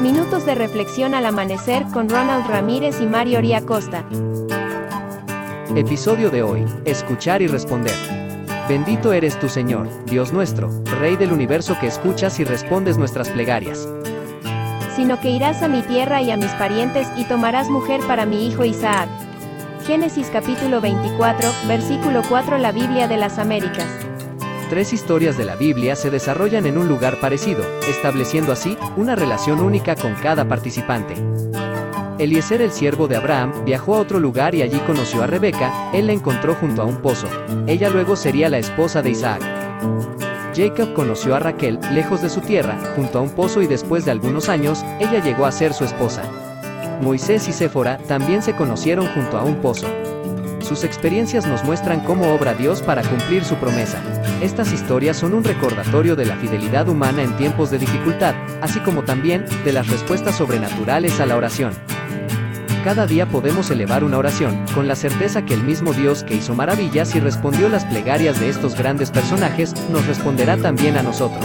Minutos de reflexión al amanecer con Ronald Ramírez y Mario Costa. Episodio de hoy, escuchar y responder. Bendito eres tu Señor, Dios nuestro, Rey del universo que escuchas y respondes nuestras plegarias. Sino que irás a mi tierra y a mis parientes y tomarás mujer para mi hijo Isaac. Génesis capítulo 24, versículo 4 La Biblia de las Américas. Tres historias de la Biblia se desarrollan en un lugar parecido, estableciendo así una relación única con cada participante. Eliezer el siervo de Abraham viajó a otro lugar y allí conoció a Rebeca, él la encontró junto a un pozo. Ella luego sería la esposa de Isaac. Jacob conoció a Raquel, lejos de su tierra, junto a un pozo y después de algunos años, ella llegó a ser su esposa. Moisés y Séfora también se conocieron junto a un pozo. Sus experiencias nos muestran cómo obra Dios para cumplir su promesa. Estas historias son un recordatorio de la fidelidad humana en tiempos de dificultad, así como también de las respuestas sobrenaturales a la oración. Cada día podemos elevar una oración, con la certeza que el mismo Dios que hizo maravillas y respondió las plegarias de estos grandes personajes, nos responderá también a nosotros.